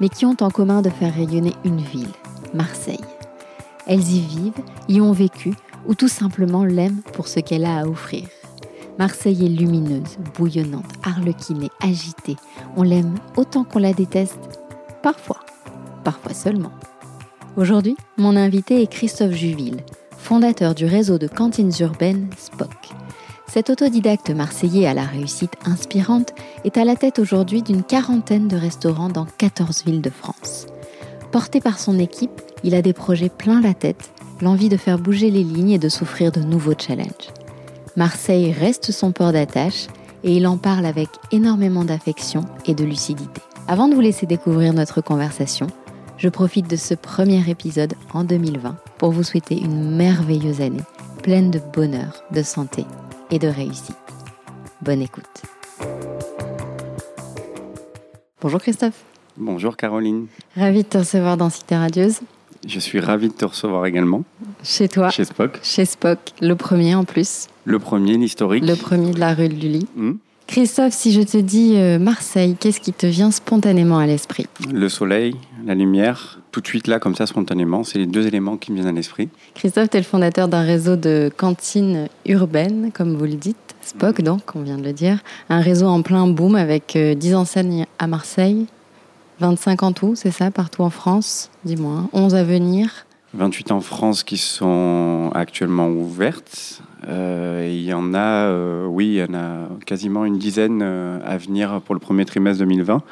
mais qui ont en commun de faire rayonner une ville, Marseille. Elles y vivent, y ont vécu ou tout simplement l'aiment pour ce qu'elle a à offrir. Marseille est lumineuse, bouillonnante, arlequinée, agitée. On l'aime autant qu'on la déteste, parfois parfois seulement. Aujourd'hui, mon invité est Christophe Juville, fondateur du réseau de cantines urbaines Spock. Cet autodidacte marseillais à la réussite inspirante est à la tête aujourd'hui d'une quarantaine de restaurants dans 14 villes de France. Porté par son équipe, il a des projets plein la tête, l'envie de faire bouger les lignes et de s'offrir de nouveaux challenges. Marseille reste son port d'attache et il en parle avec énormément d'affection et de lucidité. Avant de vous laisser découvrir notre conversation, je profite de ce premier épisode en 2020 pour vous souhaiter une merveilleuse année, pleine de bonheur, de santé et de réussite. Bonne écoute. Bonjour Christophe. Bonjour Caroline. Ravi de te recevoir dans Cité Radieuse. Je suis ravi de te recevoir également. Chez toi. Chez Spock. Chez Spock, le premier en plus. Le premier, l'historique. Le premier de la rue de Lully. Christophe, si je te dis euh, Marseille, qu'est-ce qui te vient spontanément à l'esprit? Le soleil, la lumière, tout de suite là, comme ça, spontanément, c'est les deux éléments qui me viennent à l'esprit. Christophe, tu es le fondateur d'un réseau de cantines urbaines, comme vous le dites, Spock donc, on vient de le dire. Un réseau en plein boom avec euh, 10 enseignes à Marseille, 25 en tout, c'est ça, partout en France, dis-moi, 11 à venir. 28 en France qui sont actuellement ouvertes. Euh, il y en a, euh, oui, il y en a quasiment une dizaine euh, à venir pour le premier trimestre 2020.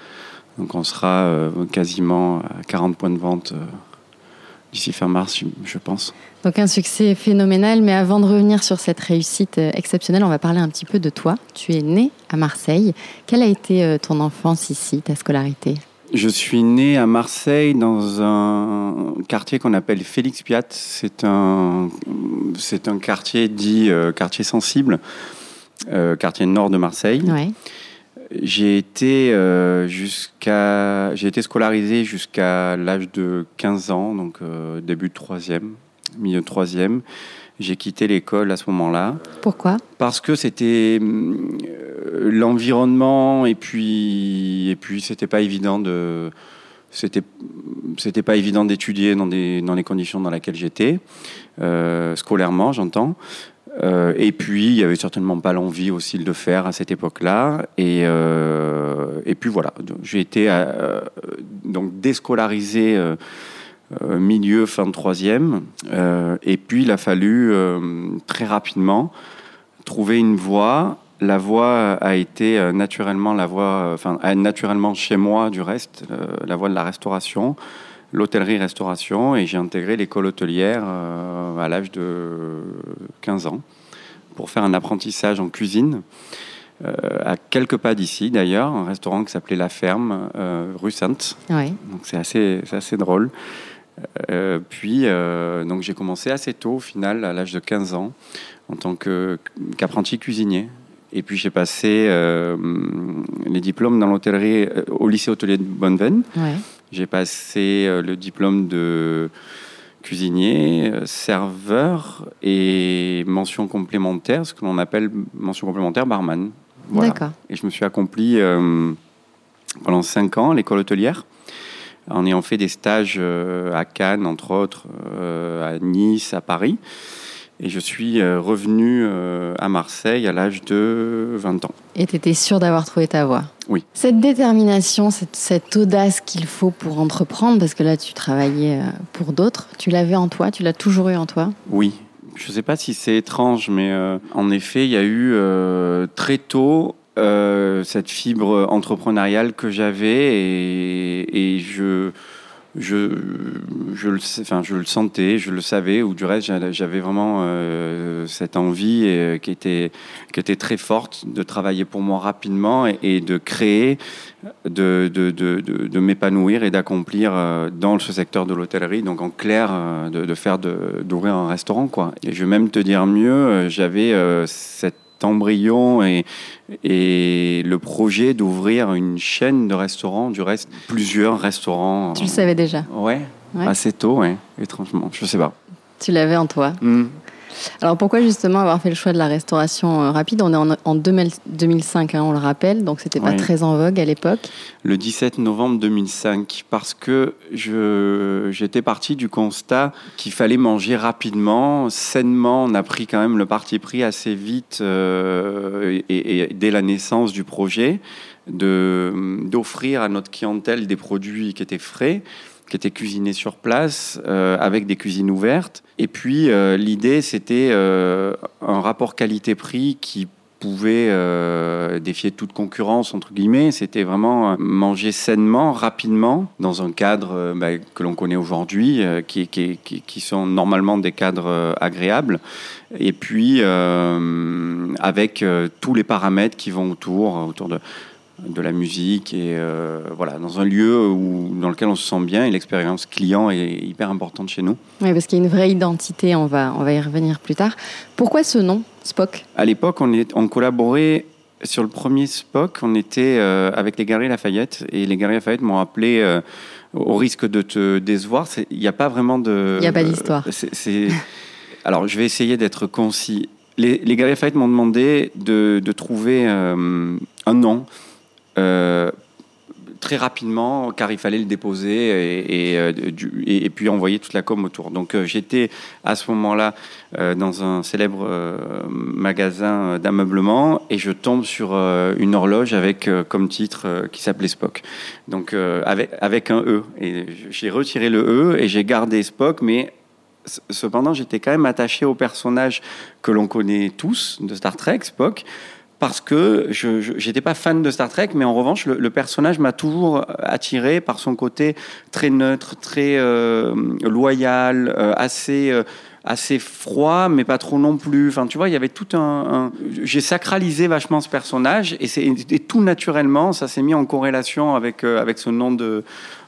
Donc on sera quasiment à 40 points de vente d'ici fin mars, je, pense. Donc un succès phénoménal, mais avant de revenir sur cette réussite exceptionnelle, on va parler un petit peu de toi. Tu es né à Marseille. Quelle a été ton enfance ici, ta scolarité? Je suis né à Marseille dans un quartier qu'on appelle Félix Piat. C'est un, c'est un quartier dit euh, quartier sensible, euh, quartier nord de Marseille. Ouais. J'ai été euh, jusqu'à, j'ai été scolarisé jusqu'à l'âge de 15 ans, donc début de troisième, milieu de troisième. J'ai quitté l'école à ce moment-là. Pourquoi? Parce que c'était euh, l'environnement et puis et puis c'était pas évident de c'était c'était pas évident d'étudier dans des dans les conditions dans lesquelles j'étais euh, scolairement j'entends. Euh, et puis il y avait certainement pas l'envie aussi de le faire à cette époque-là. Et euh, et puis voilà. J'ai été euh, donc déscolarisé milieu fin de troisième Euh, et puis il a fallu euh, très rapidement trouver une voie. La voie a été euh, naturellement la voie, euh, enfin euh, naturellement chez moi du reste, euh, la voie de la restauration, l'hôtellerie-restauration, et j'ai intégré l'école hôtelière euh, à l'âge de 15 ans pour faire un apprentissage en cuisine. euh, à quelques pas d'ici d'ailleurs, un restaurant qui s'appelait La Ferme, euh, rue Sainte. Ouais. Donc c'est assez, c'est assez drôle. Euh, puis euh, donc j'ai commencé assez tôt au final, à l'âge de 15 ans, en tant qu'apprenti cuisinier. Et puis j'ai passé euh, les diplômes dans l'hôtellerie au lycée hôtelier de Bonneveine. Ouais. J'ai passé le diplôme de cuisinier, serveur et mention complémentaire, ce que l'on appelle mention complémentaire barman. Voilà. D'accord. Et je me suis accompli pendant cinq ans à l'école hôtelière, en ayant fait des stages euh, à Cannes, entre autres, euh, à Nice, à Paris. Et je suis euh, revenu à Marseille à l'âge de 20 ans. Et tu étais sûr d'avoir trouvé ta voie? Oui. Cette détermination, cette, cette audace qu'il faut pour entreprendre, parce que là tu travaillais pour d'autres, tu l'avais en toi, tu l'as toujours eu en toi? Oui. Je ne sais pas si c'est étrange, mais euh, en effet, il y a eu euh, très tôt euh, cette fibre entrepreneuriale que j'avais et, je, je, je, le, enfin, je le sentais, je le savais, ou du reste, j'avais vraiment euh, cette envie et, qui, était, qui était très forte de travailler pour moi rapidement et, de créer, de, de, de, m'épanouir et d'accomplir euh, dans ce secteur de l'hôtellerie, donc en clair, euh, de faire d'ouvrir un restaurant. Quoi. Et je vais même te dire mieux, j'avais cette embryon et, et le projet d'ouvrir une chaîne de restaurants, du reste, plusieurs restaurants. Tu le savais déjà Ouais, assez tôt, ouais, étrangement, je sais pas. Tu l'avais en toi. Hmm. Alors pourquoi justement avoir fait le choix de la restauration euh, rapide? On est en, 2005, hein, on le rappelle, donc c'était pas très en vogue à l'époque. Le 17 novembre 2005, parce que j'étais parti du constat qu'il fallait manger rapidement, sainement. On a pris quand même le parti pris assez vite euh, et, dès la naissance du projet d'offrir à notre clientèle des produits qui étaient frais qui était cuisiné sur place euh, avec des cuisines ouvertes. Et puis euh, l'idée, c'était euh, un rapport qualité-prix qui pouvait défier toute concurrence, entre guillemets. C'était vraiment manger sainement, rapidement, dans un cadre bah, que l'on connaît aujourd'hui, qui, qui, qui, sont normalement des cadres agréables. Et puis, avec tous les paramètres qui vont autour, autour de de la musique et euh, voilà dans un lieu où, dans lequel on se sent bien et l'expérience client est hyper importante chez nous. Oui, parce qu'il y a une vraie identité, on va, on va y revenir plus tard. Pourquoi ce nom, Spock? À l'époque, on, est, on collaborait sur le premier Spock, on était euh, avec les Galeries Lafayette et les Galeries Lafayette m'ont appelé euh, au risque de te décevoir. Il n'y a pas vraiment de. Il n'y a pas d'histoire. Alors, je vais essayer d'être concis. Les, les Galeries Lafayette m'ont demandé de, de trouver un nom euh, très rapidement, car il fallait le déposer et, euh, puis envoyer toute la com autour. Donc euh, j'étais à ce moment-là dans un célèbre magasin d'ameublement et je tombe sur une horloge avec comme titre qui s'appelait Spock. Donc avec, avec un E. Et j'ai retiré le E et j'ai gardé Spock, mais cependant j'étais quand même attaché au personnage que l'on connaît tous de Star Trek, Spock parce que je n'étais pas fan de Star Trek, mais en revanche, le, personnage m'a toujours attiré par son côté très neutre, très euh, loyal, euh, assez, euh, assez froid, mais pas trop non plus. Enfin, tu vois, il y avait tout un. J'ai sacralisé vachement ce personnage, et, tout naturellement, ça s'est mis en corrélation avec, avec ce nom de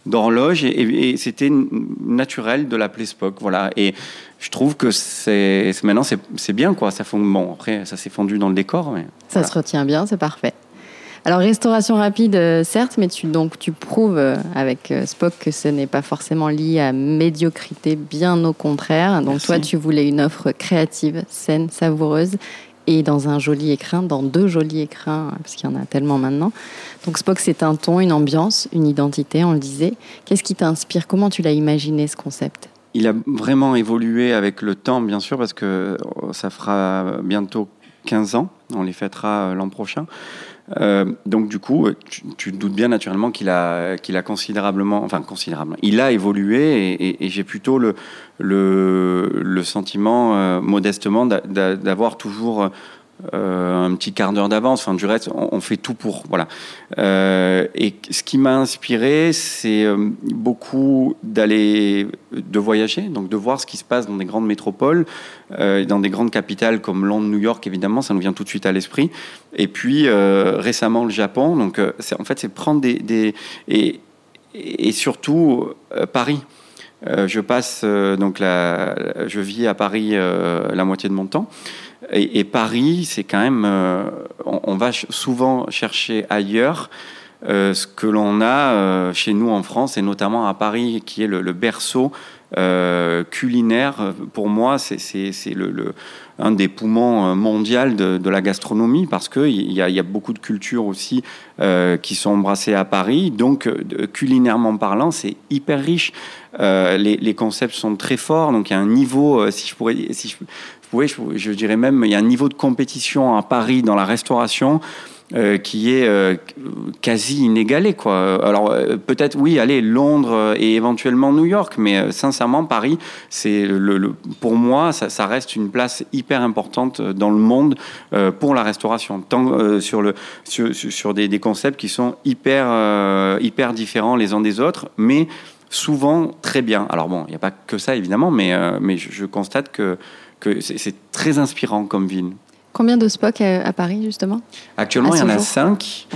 d'horloge et, c'était naturel de l'appeler Spock voilà et je trouve que c'est maintenant c'est bien quoi. Ça fond bon après ça s'est fondu dans le décor mais ça se retient bien c'est parfait. Alors restauration rapide euh, certes mais tu donc tu prouves euh, avec euh, Spock que ce n'est pas forcément lié à médiocrité bien au contraire. Donc toi tu voulais une offre créative saine savoureuse et dans un joli écrin, dans deux jolis écrins, parce qu'il y en a tellement maintenant. Donc Spock, c'est un ton, une ambiance, une identité, on le disait. Qu'est-ce qui t'inspire? Comment tu l'as imaginé ce concept? Il a vraiment évolué avec le temps, bien sûr, parce que ça fera bientôt 15 ans, on les fêtera l'an prochain. Euh, donc du coup, tu, tu, doutes bien naturellement qu'il a, considérablement, enfin considérablement, il a évolué et, j'ai plutôt le, sentiment, euh, modestement, d'avoir toujours euh, un petit quart d'heure d'avance. Enfin, du reste, on, fait tout pour. Voilà. Euh, et ce qui m'a inspiré, c'est euh, beaucoup d'aller, de voyager, donc de voir ce qui se passe dans des grandes métropoles, dans des grandes capitales comme Londres, New York, évidemment, ça nous vient tout de suite à l'esprit. Et puis récemment le Japon. Donc, en fait, c'est prendre des, et, et surtout Paris. je passe donc la, je vis à Paris la moitié de mon temps. Et, Paris, c'est quand même, euh, on, va souvent chercher ailleurs euh, ce que l'on a euh, chez nous en France et notamment à Paris, qui est le, berceau culinaire. Pour moi, c'est le, un des poumons mondiaux de, la gastronomie parce qu'il y, a, y a beaucoup de cultures aussi qui sont embrassées à Paris. Donc, culinairement parlant, c'est hyper riche. Les, les, concepts sont très forts. Donc, il y a un niveau, si je pourrais, si oui, je, dirais même, il y a un niveau de compétition à Paris dans la restauration euh, qui est euh, quasi inégalé. Quoi. Alors euh, peut-être, oui, allez, Londres et éventuellement New York, mais sincèrement, Paris, c'est le, pour moi, ça, reste une place hyper importante dans le monde pour la restauration, tant sur, le, sur, des, concepts qui sont hyper, hyper différents les uns des autres, mais souvent très bien. Alors bon, il n'y a pas que ça évidemment, mais, mais je, je constate que, que c'est très inspirant comme ville. Combien de Spock à, Paris, justement? Actuellement, il y en a cinq.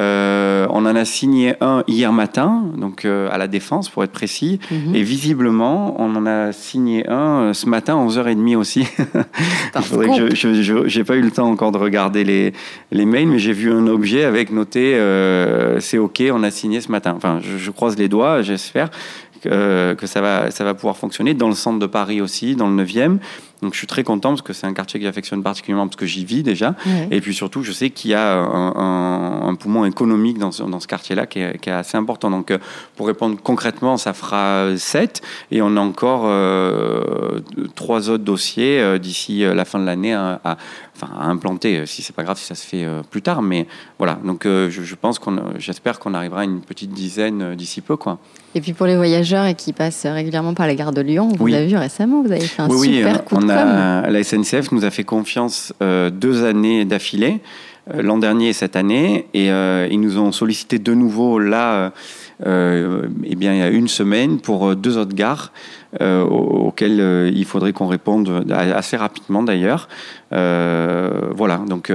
Euh, on en a signé un hier matin, donc euh, à la Défense, pour être précis. Mhm. Et visiblement, on en a signé un euh, ce matin, 11h30 aussi. je n'ai pas eu le temps encore de regarder les, les mails, mais j'ai vu un objet avec noté c'est OK, on a signé ce matin. Enfin, je, je croise les doigts, j'espère. que ça va, ça va pouvoir fonctionner dans le centre de Paris aussi, dans le 9e. Donc je suis très content parce que c'est un quartier que j'affectionne particulièrement parce que j'y vis déjà. Et puis surtout, je sais qu'il y a un, poumon économique dans ce, dans ce quartier-là qui, qui est, assez important. Donc euh, pour répondre concrètement, ça fera 7 et on a encore euh, trois autres dossiers euh, d'ici la fin de l'année à, enfin, à implanter. Si c'est pas grave si ça se fait plus tard, mais voilà. Donc je, je, pense qu'on, j'espère qu'on arrivera à une petite dizaine d'ici peu, quoi. Et puis pour les voyageurs et qui passent régulièrement par la gare de Lyon, vous l'avez vu récemment, vous avez fait un super coup de la SNCF nous a fait confiance euh, deux années d'affilée, euh, l'an dernier et cette année, et euh, ils nous ont sollicité de nouveau là, eh bien, il y a une semaine pour deux autres gares. Euh, auxquels euh, il faudrait qu'on réponde assez rapidement d'ailleurs. Euh, voilà, donc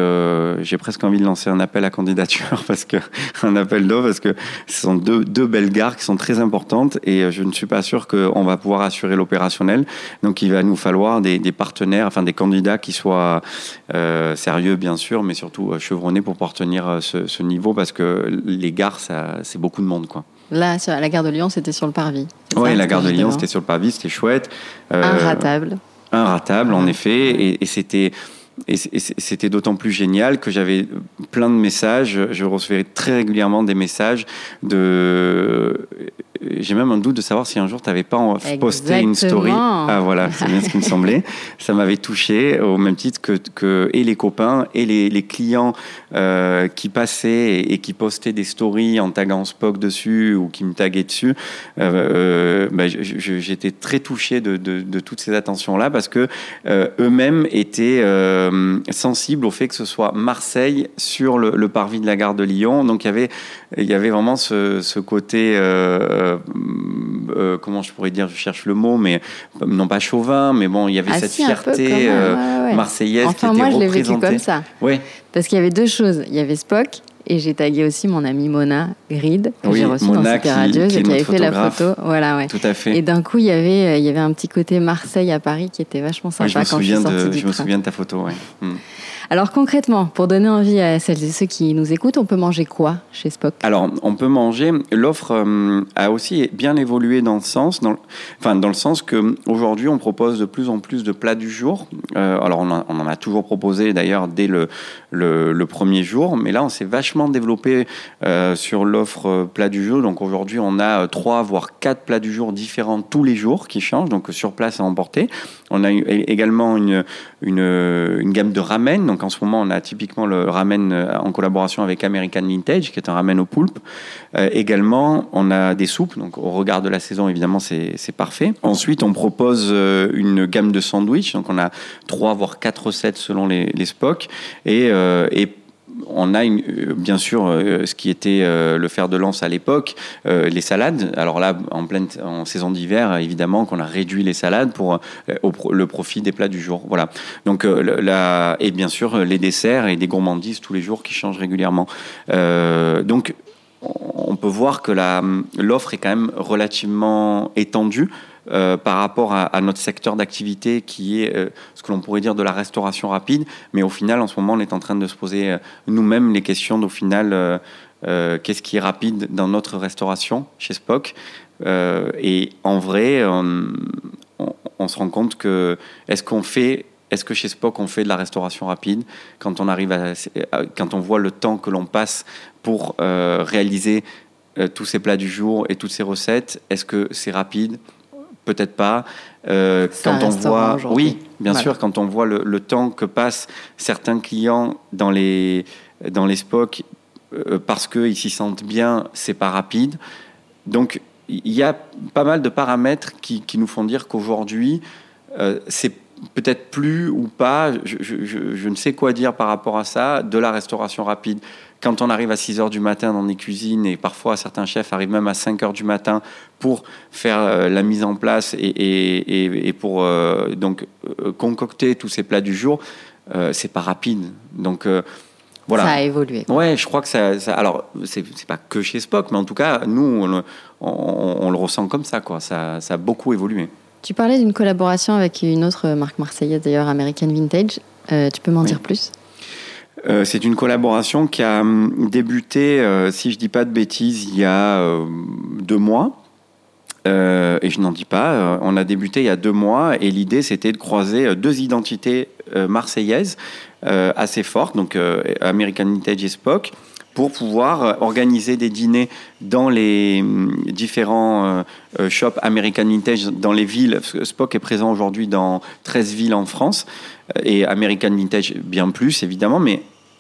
j'ai presque envie de lancer un appel à candidature parce que un appel d'eau parce que ce sont deux, belles gares qui sont très importantes et je ne suis pas sûr qu'on va pouvoir assurer l'opérationnel. Donc il va nous falloir des, des, partenaires, enfin des candidats qui soient sérieux bien sûr, mais surtout chevronnés pour pouvoir tenir ce, ce niveau parce que les gares, c'est beaucoup de monde quoi. Là, à la gare de Lyon, c'était sur le parvis. Oui, la gare de Lyon, c'était sur le parvis, c'était chouette. Euh, un ratable. Un ratable, en effet, et, c'était. Et c'était d'autant plus génial que j'avais plein de messages. Je recevais très régulièrement des messages de j'ai même un doute de savoir si un jour tu n'avais pas posté une story. Ah voilà, c'est bien ce qui me semblait. Ça m'avait touché au même titre que, que et les copains et les, les clients euh, qui passaient et, qui postaient des stories en taguant Spock dessus ou qui me taguaient dessus. Euh, euh bah, J'étais très touché de, de, de, toutes ces attentions-là parce que euh, eux-mêmes étaient euh, sensibles au fait que ce soit Marseille sur le, le, parvis de la gare de Lyon. Donc il y avait, il y avait vraiment ce, ce côté euh, euh, comment je pourrais dire, je cherche le mot, mais non pas chauvin, mais bon, il y avait ah, cette fierté euh, marseillaise qui était moi, je l'ai vécu comme ça. Oui. Parce qu'il y avait deux choses. Il y avait Spock et j'ai tagué aussi mon amie Mona Grid, que j'ai reçue dans Super Radieuse et qui avait fait la photo. Voilà, ouais. Tout à fait. Et d'un coup, il y avait, il y avait un petit côté Marseille à Paris qui était vachement sympa je me quand je suis de, Je me souviens de ta photo, oui. Alors concrètement, pour donner envie à celles et ceux qui nous écoutent, on peut manger quoi chez Spock? Alors, on peut manger. L'offre euh, a aussi bien évolué dans le sens, enfin dans le sens que on propose de plus en plus de plats du jour. Euh, alors, on, en a toujours proposé d'ailleurs dès le, le, premier jour, mais là, on s'est vachement développé euh, sur l'offre plat du jour. Donc aujourd'hui, on a trois voire quatre plats du jour différents tous les jours qui changent, donc sur place à emporter. On a également une, une, gamme de ramen. Donc en ce moment, on a typiquement le ramen euh, en collaboration avec American Vintage, qui est un ramen au poulpe. Euh, également, on a des soupes. Donc au regard de la saison, évidemment, c'est parfait. Ensuite, on propose euh, une gamme de sandwichs. Donc on a trois voire quatre recettes selon les, les. Et, et on a euh, bien sûr euh, ce qui était euh, le fer de lance à l'époque, les salades. Alors là, en pleine en saison d'hiver, évidemment qu'on a réduit les salades pour le profit des plats du jour. Voilà. Donc là, et bien sûr les desserts et des gourmandises tous les jours qui changent régulièrement. donc on peut voir que l'offre est quand même relativement étendue. Euh, par rapport à, notre secteur d'activité qui est euh, ce que l'on pourrait dire de la restauration rapide. Mais au final, en ce moment, on est en train de se poser euh, nous-mêmes les questions d'au final, qu'est-ce qui est rapide dans notre restauration chez Spock. Et en vrai, on, se rend compte que est-ce qu'on fait est-ce que chez Spock on fait de la restauration rapide quand on arrive quand on voit le temps que l'on passe pour réaliser tous ces plats du jour et toutes ces recettes? Est-ce que c'est rapide? Peut-être pas. Euh, quand on voit, oui, bien sûr, quand on voit le, temps que passent certains clients dans les dans les SPOC euh, parce qu'ils s'y sentent bien, c'est pas rapide. Donc il y a pas mal de paramètres qui, qui nous font dire qu'aujourd'hui euh, c'est peut-être plus ou pas, je, je, je, ne sais quoi dire par rapport à ça, de la restauration rapide. Quand on arrive à 6 heures du matin dans des cuisines, et parfois certains chefs arrivent même à 5 heures du matin pour faire euh, la mise en place et, pour donc concocter tous ces plats du jour, c'est pas rapide. Donc voilà. Ça a évolué. Ouais, je crois que ça. ça alors, c'est pas que chez Spock, mais en tout cas, nous, on, le ressent comme ça, quoi. Ça, ça a beaucoup évolué. Tu parlais d'une collaboration avec une autre marque marseillaise, d'ailleurs, American Vintage. Euh, tu peux m'en dire plus? Euh, c'est une collaboration qui a hum, débuté, euh, si je dis pas de bêtises, il y a deux mois. et je n'en dis pas. on a débuté il y a deux mois et l'idée c'était de croiser deux identités marseillaises assez fortes, donc American Vintage et Spock, pour pouvoir organiser des dîners dans les hum, différents euh, euh, shops American Vintage dans les villes. Spock est présent aujourd'hui dans 13 villes en France euh, et American Vintage bien plus évidemment, mais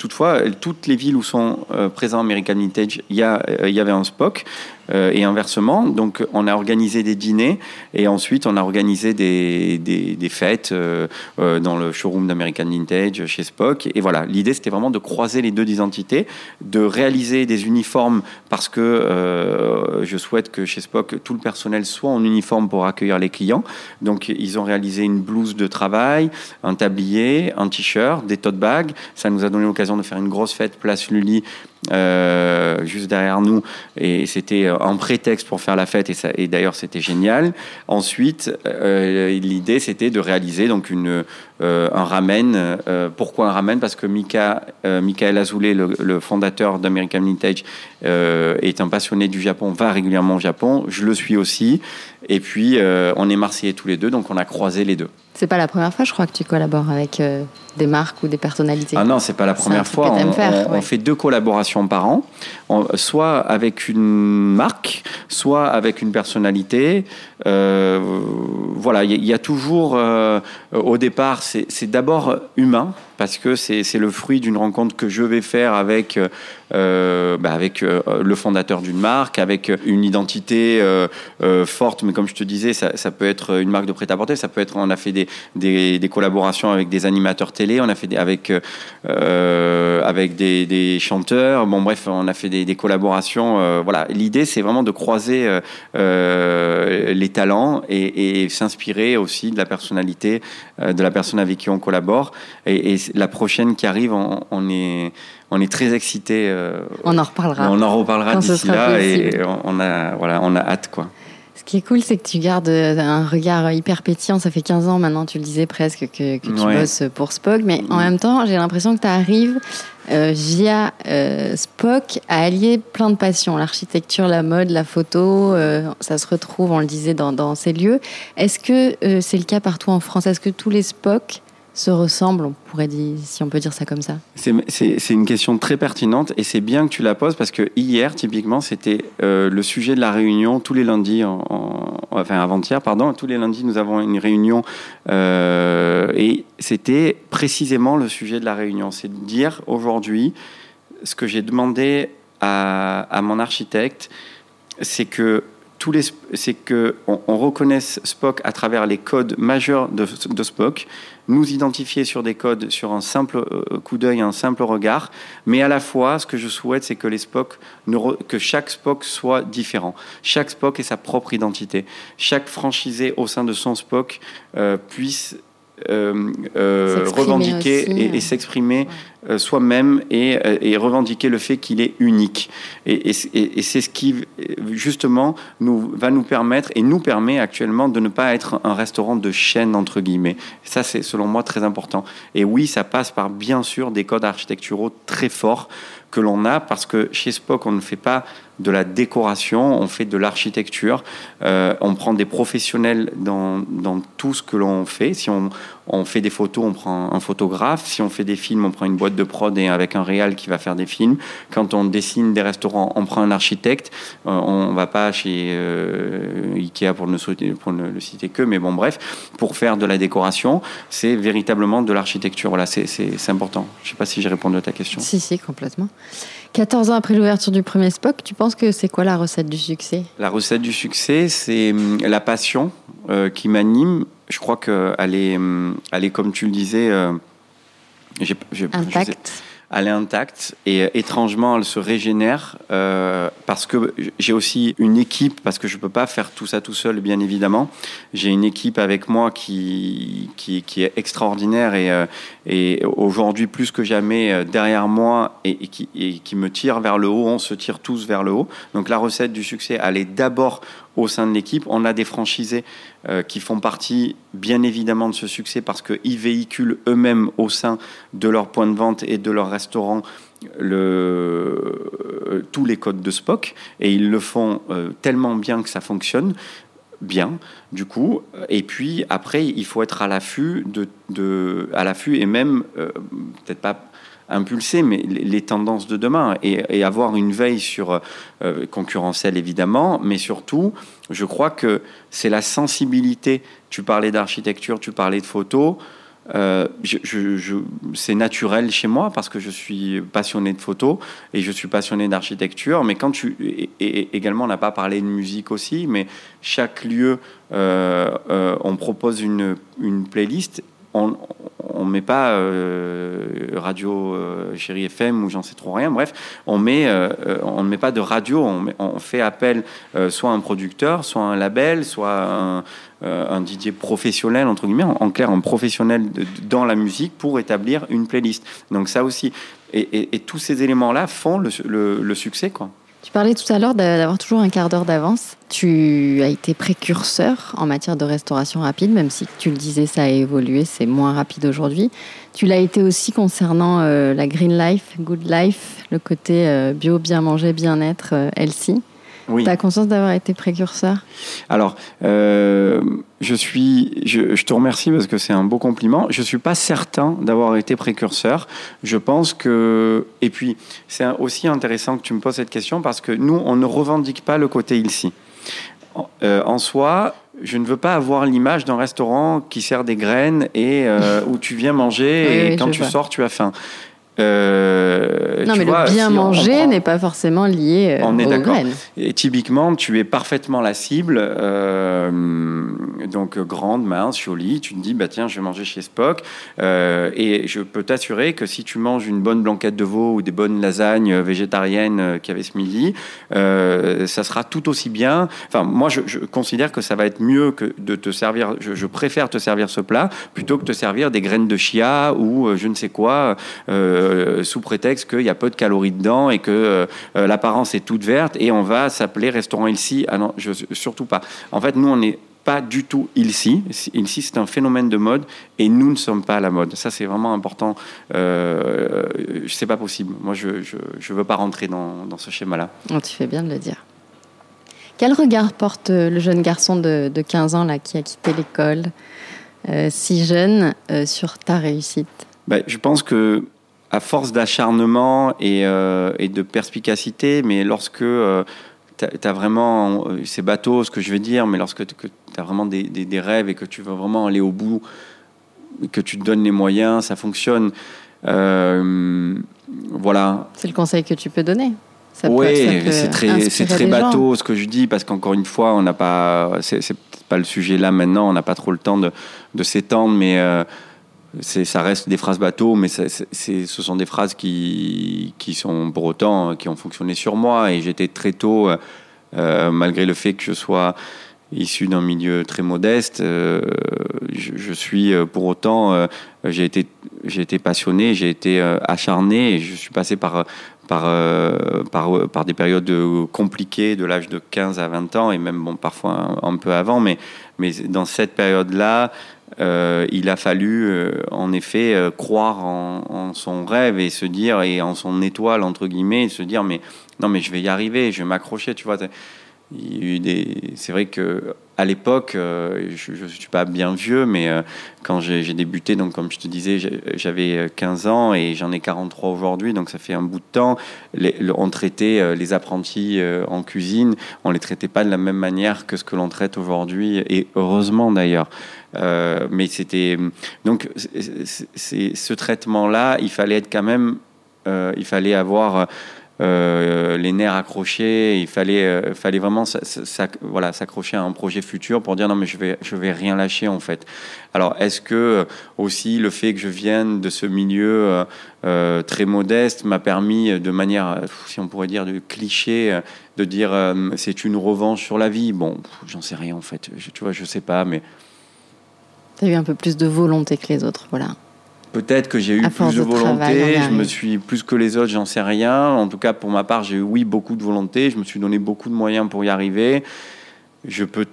toutefois, toutes les villes où sont présents American Vintage, il y, il y avait un Spock. Euh, et inversement. Donc, on a organisé des dîners et ensuite, on a organisé des, fêtes euh, euh, dans le showroom d'American Vintage chez Spock. Et voilà, l'idée, c'était vraiment de croiser les deux identités, de réaliser des uniformes parce que je souhaite que chez Spock, tout le personnel soit en uniforme pour accueillir les clients. Donc, ils ont réalisé une blouse de travail, un tablier, un t-shirt, des tote bags. Ça nous a donné l'occasion de faire une grosse fête place Lully euh, juste derrière nous et c'était un prétexte pour faire la fête et, ça, et d'ailleurs c'était génial. Ensuite, euh, l'idée c'était de réaliser donc une, euh, un ramen. pourquoi un ramen? Parce que Mika, Michael Azoulay, le, le fondateur d'American Vintage, est un passionné du Japon, va régulièrement au Japon. Je le suis aussi. Et puis on est marseillais tous les deux, donc on a croisé les deux. C'est pas la première fois, je crois, que tu collabores avec euh, des marques ou des personnalités. Ah non, c'est pas la première fois. On, fait deux collaborations par an, soit avec une marque, soit avec une personnalité. Euh, voilà, il y, a toujours, euh, au départ, c'est d'abord humain parce que c'est le fruit d'une rencontre que je vais faire avec, euh, bah avec euh, le fondateur d'une marque, avec une identité euh, forte, mais comme je te disais, ça, peut être une marque de prêt-à-porter, ça peut être, on a fait des, des, collaborations avec des animateurs télé, on a fait des, avec, avec des, chanteurs, bon bref, on a fait des, collaborations. voilà, l'idée c'est vraiment de croiser les talents et, et s'inspirer aussi de la personnalité de la personne avec qui on collabore. Et, et la prochaine qui arrive, on, est, on est très excité. Euh, on en reparlera. On en reparlera d'ici là et on a, voilà, on a hâte. quoi. Ce qui est cool, c'est que tu gardes un regard hyper pétillant. Ça fait 15 ans maintenant, tu le disais presque, que, tu bosses pour Spock. Mais en même temps, j'ai l'impression que tu arrives euh, via euh, Spock à allier plein de passions. L'architecture, la mode, la photo, ça se retrouve, on le disait, dans, dans ces lieux. Est-ce que c'est le cas partout en France? Est-ce que tous les Spock se ressemblent, on pourrait dire, si on peut dire ça comme ça C'est une question très pertinente et c'est bien que tu la poses parce que hier, typiquement, c'était euh, le sujet de la réunion tous les lundis, enfin avant-hier, pardon, tous les lundis, nous avons une réunion euh, et c'était précisément le sujet de la réunion. C'est de dire aujourd'hui, ce que j'ai demandé à, mon architecte, c'est que c'est que on, reconnaisse Spock à travers les codes majeurs de Spock, nous identifier sur des codes sur un simple euh, coup d'œil, un simple regard, mais à la fois, ce que je souhaite, c'est que les que chaque Spock soit différent. Chaque Spock ait sa propre identité. Chaque franchisé au sein de son Spock euh, puisse euh, euh, revendiquer et, s'exprimer soi-même et, et, revendiquer le fait qu'il est unique. Et, et c'est ce qui, justement, nous, va nous permettre et nous permet actuellement de ne pas être un restaurant de chaîne, entre guillemets. Ça, c'est selon moi très important. Et oui, ça passe par, bien sûr, des codes architecturaux très forts que l'on a parce que chez Spock, on ne fait pas de la décoration, on fait de l'architecture, euh, on prend des professionnels dans, dans tout ce que l'on fait. Si on, on, fait des photos, on prend un photographe. Si on fait des films, on prend une boîte de prod et avec un réal qui va faire des films. Quand on dessine des restaurants, on prend un architecte. Euh, on va pas chez euh, Ikea pour ne, pour ne le citer que, mais bon bref, pour faire de la décoration, c'est véritablement de l'architecture. Voilà, c'est important. Je sais pas si j'ai répondu à ta question. Si, si, complètement. 14 ans après l'ouverture du premier Spock, tu penses que c'est quoi la recette du succès? La recette du succès, c'est hum, la passion euh, qui m'anime. Je crois qu'elle est, hum, elle est, comme tu le disais, euh, Intacte. elle est intacte et euh, étrangement, elle se régénère euh, parce que j'ai aussi une équipe, parce que je ne peux pas faire tout ça tout seul, bien évidemment. J'ai une équipe avec moi qui, qui, qui est extraordinaire et, euh, et aujourd'hui, plus que jamais, euh, derrière moi et, et, qui, et qui me tire vers le haut. On se tire tous vers le haut. Donc la recette du succès, elle est d'abord au sein de l'équipe. On a des franchisés euh, qui font partie, bien évidemment, de ce succès parce qu'ils véhiculent eux-mêmes au sein de leur point de vente et de leur restaurant euh, tous les codes de Spock et ils le font euh, tellement bien que ça fonctionne bien du coup et puis après il faut être à l'affût de, à l'affût et même peut-être pas impulser mais les, tendances de demain et, avoir une veille sur euh, concurrentielle évidemment mais surtout je crois que c'est la sensibilité tu parlais d'architecture tu parlais de photos euh, c'est naturel chez moi parce que je suis passionné de photo et je suis passionné d'architecture. Mais quand tu et, également, on n'a pas parlé de musique aussi, mais chaque lieu, euh, on propose une, une playlist. On, on met pas euh, radio euh, chérie FM ou j'en sais trop rien. Bref, on met, euh, on ne met pas de radio. On, fait appel soit à un producteur, soit à un label, soit à un, un DJ professionnel entre guillemets, en, clair, un professionnel dans la musique pour établir une playlist. Donc ça aussi, et, tous ces éléments-là font le, le, le succès, quoi. Tu parlais tout à l'heure d'avoir toujours un quart d'heure d'avance. Tu as été précurseur en matière de restauration rapide, même si tu le disais, ça a évolué, c'est moins rapide aujourd'hui. Tu l'as été aussi concernant euh, la Green Life, Good Life, le côté euh, bio, bien manger, bien-être, euh, healthy. Oui. Tu as conscience d'avoir été précurseur? Alors, euh, je suis, je, je, te remercie parce que c'est un beau compliment. Je suis pas certain d'avoir été précurseur. Je pense que, et puis c'est aussi intéressant que tu me poses cette question parce que nous, on ne revendique pas le côté ici. Euh, en soi, je ne veux pas avoir l'image d'un restaurant qui sert des graines et euh, où tu viens manger Oui, et oui, quand tu vois. sors, tu as faim. Euh, Non, mais vois, le bien si manger n'est pas forcément lié euh, On est aux d'accord. graines. Et typiquement, tu es parfaitement la cible. euh, donc, grande, mince, jolie. Tu te dis, bah, tiens, je vais manger chez Spock. Euh, et je peux t'assurer que si tu manges une bonne blanquette de veau ou des bonnes lasagnes végétariennes qu'il y avait ce midi, ça sera tout aussi bien. Enfin, moi, je, je considère que ça va être mieux que de te servir. Je, je préfère te servir ce plat plutôt que te servir des graines de chia ou je ne sais quoi, euh, sous prétexte qu'il y a peu de calories dedans et que euh, euh, l'apparence est toute verte et on va s'appeler restaurant Ilsi. Ah non, je, surtout pas. En fait, nous, on n'est pas du tout Ilsi. Ilsi, c'est un phénomène de mode et nous ne sommes pas à la mode. Ça, c'est vraiment important. Euh, c'est pas possible. Moi, je ne veux pas rentrer dans, dans ce schéma-là. Oh, tu fais bien de le dire. Quel regard porte euh, le jeune garçon de, de 15 ans là, qui a quitté l'école, euh, si jeune, euh, sur ta réussite? Ben, Je pense que à force d'acharnement et, euh, et, de perspicacité, mais lorsque euh, tu as vraiment, c'est bateau ce que je veux dire, mais lorsque tu as vraiment des, des, des, rêves et que tu veux vraiment aller au bout, que tu te donnes les moyens, ça fonctionne. Euh, voilà. C'est le conseil que tu peux donner. Oui, c'est très, c'est très bateau gens. ce que je dis parce qu'encore une fois, on n'a pas, c'est pas le sujet là maintenant, on n'a pas trop le temps de, de s'étendre, mais euh, ça reste des phrases bateau, mais c ce sont des phrases qui, qui sont pour autant qui ont fonctionné sur moi. Et j'étais très tôt, euh, malgré le fait que je sois issu d'un milieu très modeste, euh, je, suis pour autant, euh, j'ai été, j'ai été passionné, j'ai été euh, acharné. Je suis passé par par, euh, par, par, des périodes compliquées de l'âge de 15 à 20 ans et même bon, parfois un, un peu avant, mais, mais dans cette période-là, euh, il a fallu euh, en effet euh, croire en, son rêve et se dire, et en son étoile, entre guillemets, et se dire, mais non, mais je vais y arriver, je vais m'accrocher, tu vois. C'est vrai que à l'époque, je ne suis pas bien vieux, mais quand j'ai débuté, donc comme je te disais, j'avais 15 ans et j'en ai 43 aujourd'hui, donc ça fait un bout de temps. On traitait les apprentis en cuisine, on les traitait pas de la même manière que ce que l'on traite aujourd'hui, et heureusement d'ailleurs. Euh, mais c'était donc ce traitement-là, il fallait être quand même, euh, il fallait avoir euh, les nerfs accrochés. Il fallait, fallait vraiment voilà, s'accrocher à un projet futur pour dire non, mais je vais, je vais rien lâcher en fait. Alors, est-ce que aussi le fait que je vienne de ce milieu très modeste m'a permis, de manière, si on pourrait dire, de cliché, de dire c'est une revanche sur la vie? Bon, j'en sais rien en fait. tu vois, je sais pas, mais. Tu as eu un peu plus de volonté que les autres, voilà. Peut-être que j'ai eu plus de, volonté, je me suis plus que les autres, j'en sais rien. En tout cas, pour ma part, j'ai eu oui beaucoup de volonté, je me suis donné beaucoup de moyens pour y arriver. Je peux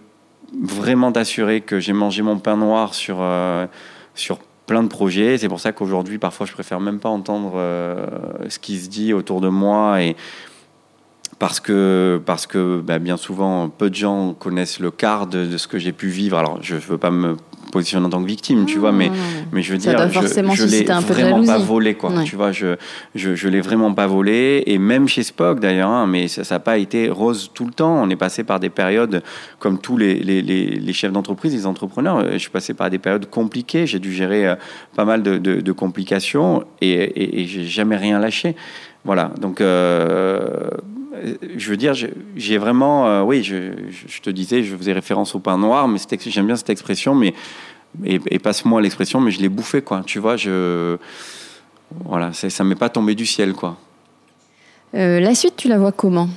vraiment t'assurer que j'ai mangé mon pain noir sur, euh, sur plein de projets. C'est pour ça qu'aujourd'hui, parfois, je préfère même pas entendre euh, ce qui se dit autour de moi et parce que, parce que bah, bien souvent, peu de gens connaissent le quart de, de ce que j'ai pu vivre. Alors, je ne veux pas me positionne en tant que victime, tu vois, mais, mais je veux dire, je, je l'ai vraiment pas volé, quoi. Tu vois, je, je, je l'ai vraiment pas volé, et même chez Spock d'ailleurs, hein, mais ça n'a pas été rose tout le temps. On est passé par des périodes, comme tous les, les, les, chefs d'entreprise, les entrepreneurs, euh, je suis passé par des périodes compliquées, j'ai dû gérer euh, pas mal de, de, complications, et, et, et j'ai jamais rien lâché. Voilà, donc euh, je veux dire, j'ai vraiment, oui, je, je, te disais, je faisais référence au pain noir, mais j'aime bien cette expression, mais et, passe-moi l'expression, mais je l'ai bouffé, quoi. Tu vois, je. Voilà, ça m'est pas tombé du ciel, quoi. Euh, la suite, tu la vois comment?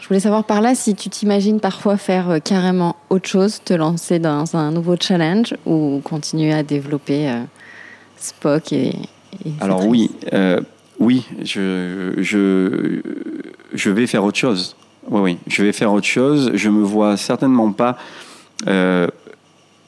Je voulais savoir par là si tu t'imagines parfois faire euh, carrément autre chose, te lancer dans un nouveau challenge ou continuer à développer euh, Spock et. Alors oui, oui, je, je, je vais faire autre chose. Oui, oui, je vais faire autre chose. Je me vois certainement pas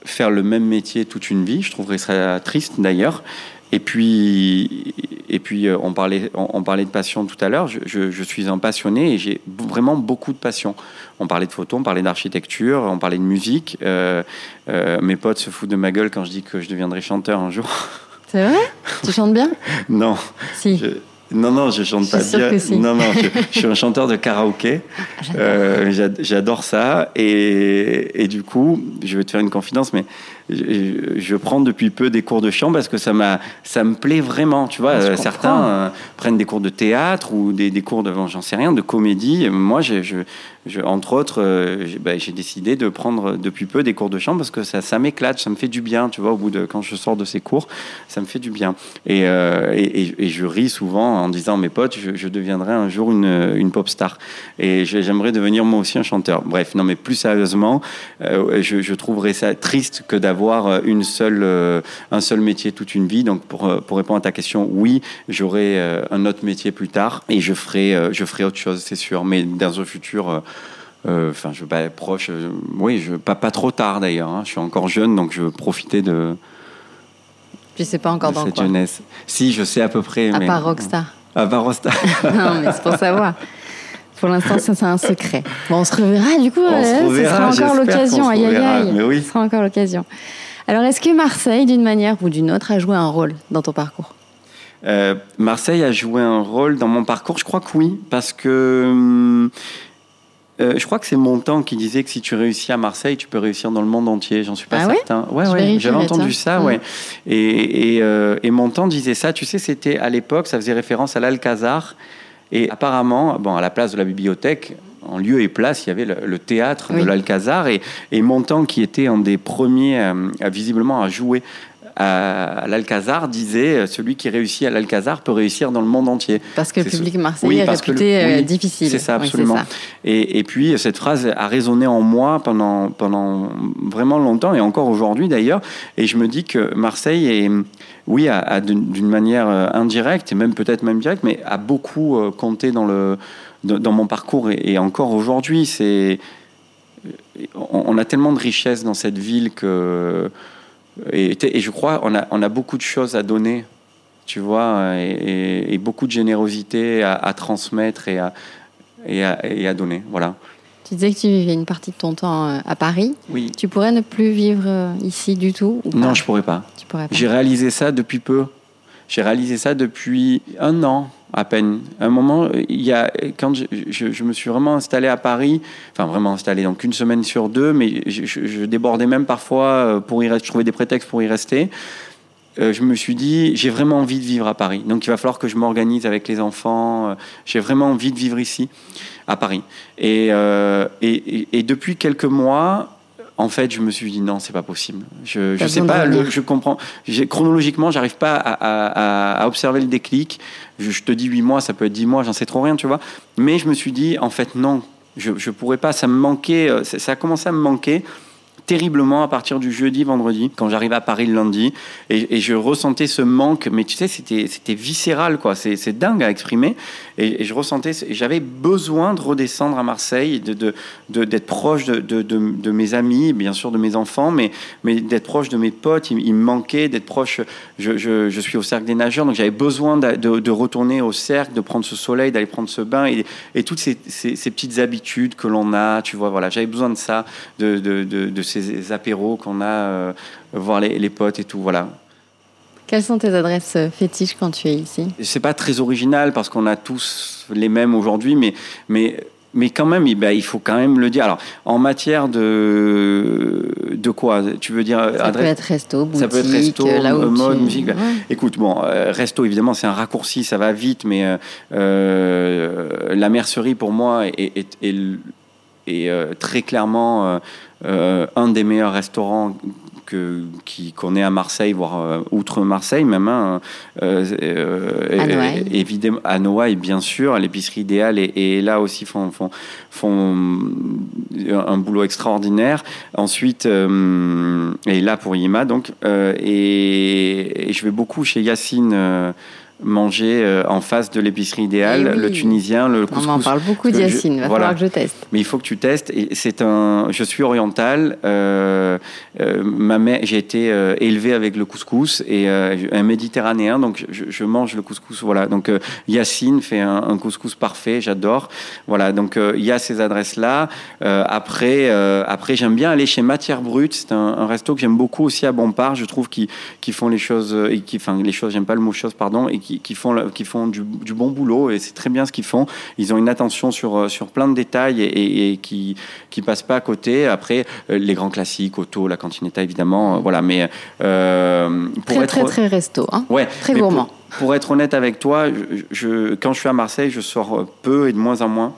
faire le même métier toute une vie. Je trouverais ça triste d'ailleurs. Et puis, et puis euh, on, parlait, on, parlait de passion tout à l'heure. Je, je, suis un passionné et j'ai vraiment beaucoup de passion. On parlait de photos, on parlait d'architecture, on parlait de musique. Euh, euh, mes potes se foutent de ma gueule quand je dis que je deviendrai chanteur un jour. C'est vrai? Tu chantes bien? Non. Si. Non, non, je chante pas bien. Non, non, je, suis un chanteur de karaoké. Ah, euh, j'adore ça. Et, et, du coup, je vais te faire une confidence, mais je, prends depuis peu des cours de chant parce que ça, m'a, ça me plaît vraiment. Tu vois, ah, certains euh, prennent des cours de théâtre ou des, des cours de, j'en sais rien, de comédie. Moi, je, je, entre autres, euh, bah, j'ai décidé de prendre depuis peu des cours de chant parce que ça, m'éclate, ça me fait du bien. Tu vois, au bout de quand je sors de ces cours, ça me fait du bien. Et, euh, je ris souvent en disant mes potes, je, deviendrai un jour une, pop star. Et j'aimerais devenir moi aussi un chanteur. Bref, non, mais plus sérieusement, je, je trouverais ça triste que d'avoir avoir euh, une seule, euh, un seul métier toute une vie. Donc, pour, euh, pour répondre à ta question, oui, j'aurai un autre métier plus tard et je ferai, je ferai autre chose, c'est sûr. Mais dans un futur, enfin, je pas être proche, oui, je, pas, pas trop tard d'ailleurs. Hein. je suis encore jeune, donc je veux profiter de. Je sais pas encore dans cette jeunesse. Si, je sais à peu près. À part Rockstar. À part Rockstar. non, mais c'est pour savoir. Pour l'instant, ça, c'est un secret. Bon, on se reverra, du coup. On se reverra, ce sera encore l'occasion. Aïe, aïe, aïe. Mais oui. Ce sera encore l'occasion. Alors, est-ce que Marseille, d'une manière ou d'une autre, a joué un rôle dans ton parcours? Euh, Marseille a joué un rôle dans mon parcours, je crois que oui, parce que hum, euh, je crois que c'est Montand qui disait que si tu réussis à Marseille, tu peux réussir dans le monde entier. J'en suis pas ah certain. Ouais, ouais, j'avais entendu ça, ouais. Et, et, euh, et Montand disait ça. Tu sais, c'était à l'époque, ça faisait référence à l'Alcazar. Et apparemment, bon, à la place de la bibliothèque, en lieu et place, il y avait le, théâtre de l'Alcazar et, et Montand, qui était un des premiers euh, visiblement à jouer à, l'Alcazar disait euh, celui qui réussit à l'Alcazar peut réussir dans le monde entier. Parce que le public marseillais est réputé euh, difficile. C'est ça, absolument. Et, et, puis, cette phrase a résonné en moi pendant, pendant vraiment longtemps et encore aujourd'hui d'ailleurs. Et je me dis que Marseille est, oui, d'une manière indirecte et même peut-être même directe, mais a beaucoup compté dans le dans mon parcours et, encore aujourd'hui, c'est on, a tellement de richesses dans cette ville que et, je crois on a, on a beaucoup de choses à donner, tu vois, et, beaucoup de générosité à, transmettre et à, et à, donner, voilà. Tu disais que tu vivais une partie de ton temps euh, à Paris. Oui. Tu pourrais ne plus vivre euh, ici du tout ou Non, je pourrais pas. Tu pourrais pas. J'ai réalisé ça depuis peu. J'ai réalisé ça depuis un an à peine. Un moment, il y a, quand je, me suis vraiment installé à Paris, enfin vraiment installé, donc une semaine sur deux, mais je, débordais même parfois pour y rester, je trouvais des prétextes pour y rester. euh, je me suis dit, j'ai vraiment envie de vivre à Paris. Donc il va falloir que je m'organise avec les enfants. Euh, j'ai vraiment envie de vivre ici, à Paris. Euh, et, et- et depuis quelques mois, en fait, je me suis dit non, c'est pas possible. Je, je sais pas, le- je comprends. Chronologiquement, j'arrive pas à, à- à- à observer le déclic. Je, je te dis huit mois, ça peut être dix mois, j'en sais trop rien, tu vois. Mais je me suis dit, en fait, non, je, je pourrais pas. Ça me manquait, euh, ça a commencé à me manquer terriblement à partir du jeudi, vendredi, quand j'arrivais à Paris le lundi, et, je ressentais ce manque, mais tu sais, c'était viscéral, quoi. C'est dingue à exprimer, et, je ressentais, j'avais besoin de redescendre à Marseille, de d'être proche de, de, mes amis, bien sûr de mes enfants, mais mais d'être proche de mes potes. Il, me manquait d'être proche. Je, je, suis au cercle des nageurs, donc j'avais besoin de, retourner au cercle, de prendre ce soleil, d'aller prendre ce bain, et, toutes ces, ces, ces petites habitudes que l'on a, tu vois, voilà, j'avais besoin de ça, de, de, de ces apéros qu'on a, euh, voir les, les potes et tout, voilà. Quelles sont tes adresses euh, fétiches quand tu es ici? C'est pas très original parce qu'on a tous les mêmes aujourd'hui, mais, mais, mais quand même, il, ben, il faut quand même le dire. Alors, en matière de, de quoi? Tu veux dire Ça peut être resto, boutique, Ça peut être resto, euh, là où mode, tu... musique, Ouais. Écoute, bon, resto, évidemment, c'est un raccourci, ça va vite, mais euh, la mercerie, pour moi, est, est- est- est, euh, très clairement euh, euh, un des meilleurs restaurants qu'on ait à Marseille, voire euh, outre Marseille même. hein, euh, euh, évidemment, à Noailles, bien sûr, l'épicerie idéale, et, et là aussi font, font, font un boulot extraordinaire. Ensuite, et là pour Yima, donc, et, et je vais beaucoup chez Yacine manger euh, en face de l'épicerie idéale, Eh oui. le tunisien, le On couscous. m'en parle beaucoup je- d'Yacine, va voilà. falloir que je teste. Mais il faut que tu testes. Et c'est un. Je suis oriental. euh, euh, ma mère, j'ai été euh, élevé avec le couscous et un méditerranéen, donc je, je mange le couscous. Voilà. Donc Yacine fait un, un couscous parfait. J'adore. Voilà. Donc il y a ces adresses là. après, après j'aime bien aller chez Matière Brute. C'est un, un resto que j'aime beaucoup aussi à Bompard. Je trouve qu'ils font les choses et qui, enfin les choses. J'aime pas le mot choses, pardon, et qui, qui font le- qui font du, du bon boulot et c'est très bien ce qu'ils font. Ils ont une attention sur, euh, sur plein de détails et, et- et qui qui passent pas à côté. Après, euh, les grands classiques, Auto, la Cantinetta, évidemment, euh, voilà. Mais euh, pour Très, être très, très resto. Hein. ouais, très gourmand. Pour, pour être honnête avec toi, je, je- quand je suis à Marseille, je sors peu et de moins en moins.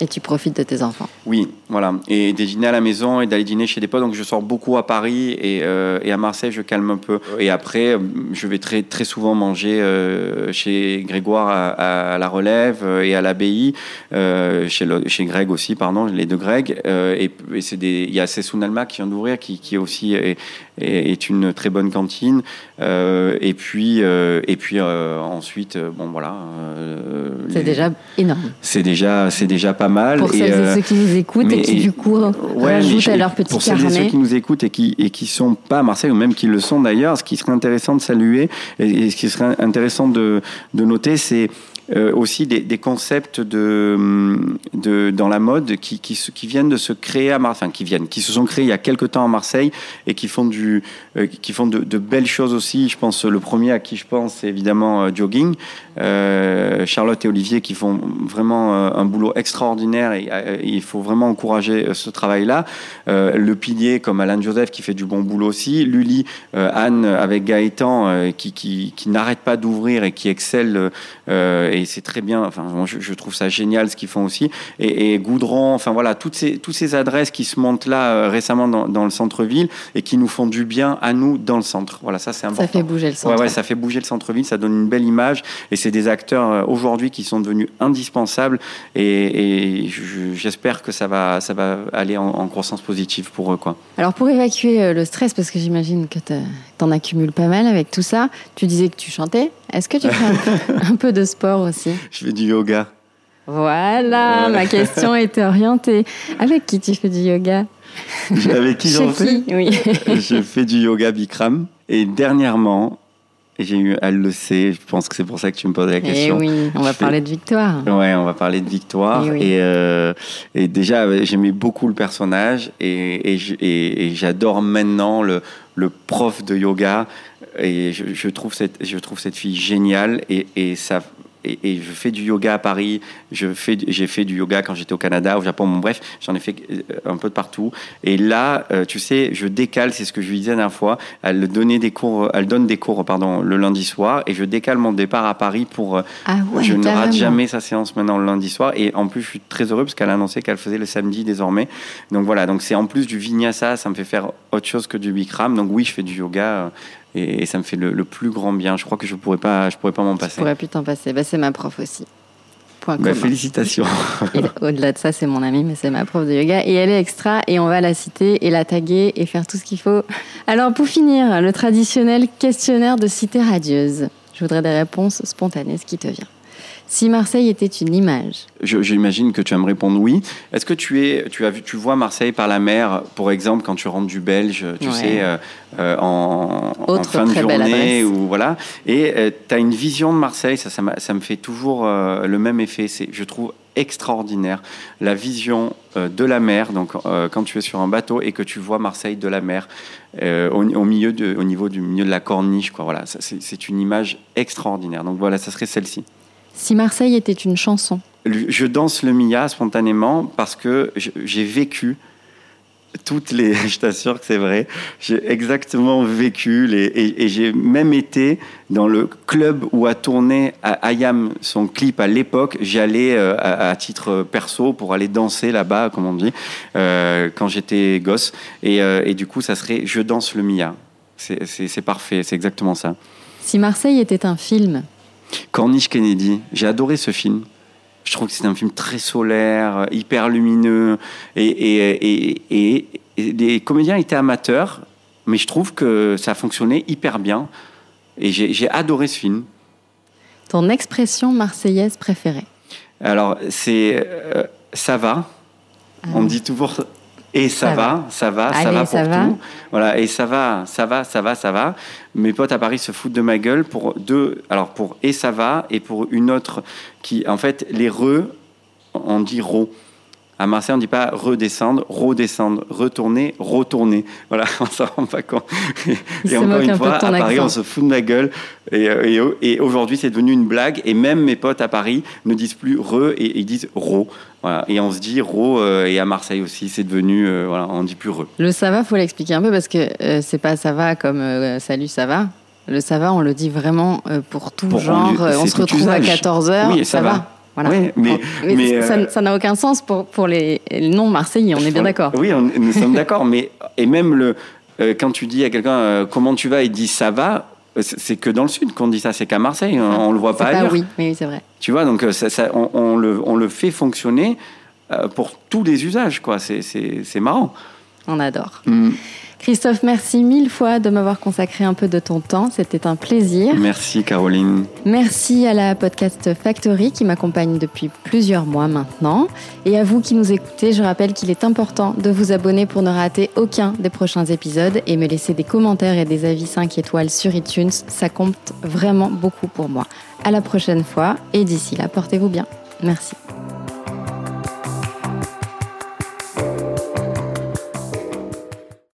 Et tu profites de tes enfants. Oui, voilà. Et des dîners à la maison et d'aller dîner chez des potes. Donc je sors beaucoup à Paris et, euh, et à Marseille, je calme un peu. Et après, je vais très, très souvent manger euh, chez Grégoire à, à la Relève euh, et à l'Abbaye, euh, chez, le- chez Greg aussi, pardon, les deux Greg. Et il y a Sessoun Alma qui vient d'ouvrir, qui, qui aussi est, est, est une très bonne cantine. Et puis, et puis ensuite, bon voilà. C'est déjà énorme. c'est déjà, c'est déjà pas mal. Pour Et, celles euh, et ceux qui nous écoutent et qui, du coup, Ouais, rajoutent à leur petit pour celles et ceux carnet. qui nous écoutent et qui et qui sont pas à Marseille ou même qui le sont d'ailleurs, ce qui serait intéressant de saluer et, et ce qui serait intéressant de, de noter, c'est euh, aussi des, concepts hum, de dans la mode qui, qui, qui viennent de se créer à Marseille, enfin qui viennent, qui se sont créés il y a quelques temps à Marseille et qui font du, euh, qui font de, belles choses aussi. Je pense le premier à qui je pense, c'est évidemment euh, Jogging, Charlotte et Olivier qui font vraiment un boulot extraordinaire et il faut vraiment encourager ce travail-là. Le pilier comme Alain Joseph qui fait du bon boulot aussi, Lully, Anne avec Gaëtan qui, qui, n'arrête pas d'ouvrir et qui excelle et c'est très bien. Enfin, je, je trouve ça génial ce qu'ils font aussi. Et, et Goudron, enfin voilà, toutes ces, toutes ces adresses qui se montent là euh, récemment dans, dans le centre-ville et qui nous font du bien à nous dans le centre. Voilà, ça c'est important. Ça fait bouger le centre. Ouais, ouais, ça fait bouger le centre-ville, ça donne une belle image et c'est des acteurs euh, aujourd'hui qui sont devenus indispensables et, et je- j'espère que ça va, ça va aller en, en croissance positive pour eux. Quoi. Alors pour évacuer euh, le stress, parce que j'imagine que t'as- t'en accumules pas mal avec tout ça, tu disais que tu chantais. Est-ce que tu fais un peu, un peu de sport aussi? Je fais du yoga. Voilà, ma question était orientée. Avec qui tu fais du yoga? Avec qui j'en fais? Oui. Je fais du yoga Bikram et dernièrement, j'ai eu, elle le sait, je pense que c'est pour ça que tu me poses la Eh question. oui, on va Je fais- parler de victoire. Ouais, on va parler de Victoire. Eh oui. Et, euh, et déjà, j'aimais beaucoup le personnage et, et, et- et j'adore maintenant le, le prof de yoga. Et je, trouve cette, je trouve cette fille géniale et, et ça. Et, et je fais du yoga à Paris. Je fais, j'ai fait du yoga quand j'étais au Canada, au Japon. Bon, bref, j'en ai fait euh, un peu de partout. Et là, euh, tu sais, je décale. C'est ce que je lui disais la dernière fois. Elle donnait des cours, elle donne des cours, pardon, le lundi soir, et je décale mon départ à Paris pour. euh, Ah ouais, je ne rate jamais sa séance maintenant le lundi soir. Et en plus, je suis très heureux parce qu'elle a annoncé qu'elle faisait le samedi désormais. Donc voilà, donc c'est en plus du vinyasa, ça me fait faire autre chose que du bikram. Donc oui, je fais du yoga euh, et, et ça me fait le, le plus grand bien. Je crois que je pourrais pas, je pourrais pas m'en Je passer. pourrais plus t'en passer. Bah, c'est ma prof aussi. Point Bah, félicitations. Au-delà de ça, c'est mon amie, mais c'est ma prof de yoga. Et elle est extra, et on va la citer et la taguer et faire tout ce qu'il faut. Alors, pour finir, le traditionnel questionnaire de cité radieuse. Je voudrais des réponses spontanées, ce qui te vient. Si Marseille était une image, J'imagine que tu vas me répondre oui. Est-ce que tu es, tu as vu, tu vois Marseille par la mer, pour exemple, quand tu rentres du Belge, tu Ouais. sais, euh, euh, en, fin de journée ou voilà, et tu as une vision de Marseille, ça, ça, ça me fait toujours euh, le même effet. C'est, je trouve extraordinaire la vision euh, de la mer. Donc, euh, quand tu es sur un bateau et que tu vois Marseille de la mer euh, au, au milieu, de, au niveau du milieu de la corniche, quoi. Voilà, c'est, c'est une image extraordinaire. Donc voilà, ça serait celle-ci. Si Marseille était une chanson, Je danse le Mia spontanément parce que j'ai vécu toutes les. Je t'assure que c'est vrai. J'ai exactement vécu les, et, et j'ai même été dans le club où a tourné Ayam son clip à l'époque. J'y allais euh, à, à titre perso pour aller danser là-bas, comme on dit, euh, quand j'étais gosse. Et, euh, et du coup, ça serait Je danse le Mia. C'est parfait, c'est exactement ça. si Marseille était un film, Corniche Kennedy, j'ai adoré ce film. Je trouve que c'est un film très solaire, hyper lumineux. Et, et, et, et- les comédiens étaient amateurs, mais je trouve que ça fonctionnait hyper bien. Et j'ai adoré ce film. ton expression marseillaise préférée? Alors, c'est euh, ça va. On me dit toujours et ça, Ça va, ça va, ça va pour ça va. tout. Voilà, et ça va, ça va, ça va, ça va. Mes potes à Paris se foutent de ma gueule pour deux. Alors pour et ça va et pour une autre qui, en fait, les re, on dit ro. À Marseille, on ne dit pas redescendre, redescendre, retourner, retourner. Voilà, on s'en rend pas compte. Et se encore une un fois, à Paris, accent. on se fout de ma gueule. Et, euh, et, et aujourd'hui, c'est devenu une blague. Et même mes potes à Paris ne disent plus re et ils disent ro. Voilà. Et on se dit ro. euh, et à Marseille aussi, c'est devenu, euh, voilà, on dit plus re. Le ça va, faut l'expliquer un peu parce que euh, c'est pas ça va comme euh, salut, ça va. Le ça va, on le dit vraiment pour tout Pour genre. on se retrouve à usage. 14h. Oui, ça va. Voilà. Oui, mais- Mais mais, ça euh, ça n'a aucun sens pour, pour les non-marseillais, on est bien d'accord. Oui, on- nous sommes d'accord. Mais et même le euh, quand tu dis à quelqu'un euh, comment tu vas, il dit ça va. C'est que dans le sud qu'on dit ça, c'est qu'à Marseille, on, on le voit pas pas ailleurs. oui, mais oui, c'est vrai. Tu vois, donc ça, ça- on, on le, on le fait fonctionner pour tous les usages, quoi. C'est- marrant. On adore. Christophe, merci mille fois de m'avoir consacré un peu de ton temps. C'était un plaisir. Merci, Caroline. Merci à la Podcast Factory qui m'accompagne depuis plusieurs mois maintenant. Et à vous qui nous écoutez, je rappelle qu'il est important de vous abonner pour ne rater aucun des prochains épisodes et me laisser des commentaires et des avis 5 étoiles sur iTunes. Ça compte vraiment beaucoup pour moi. À la prochaine fois et d'ici là, portez-vous bien. Merci.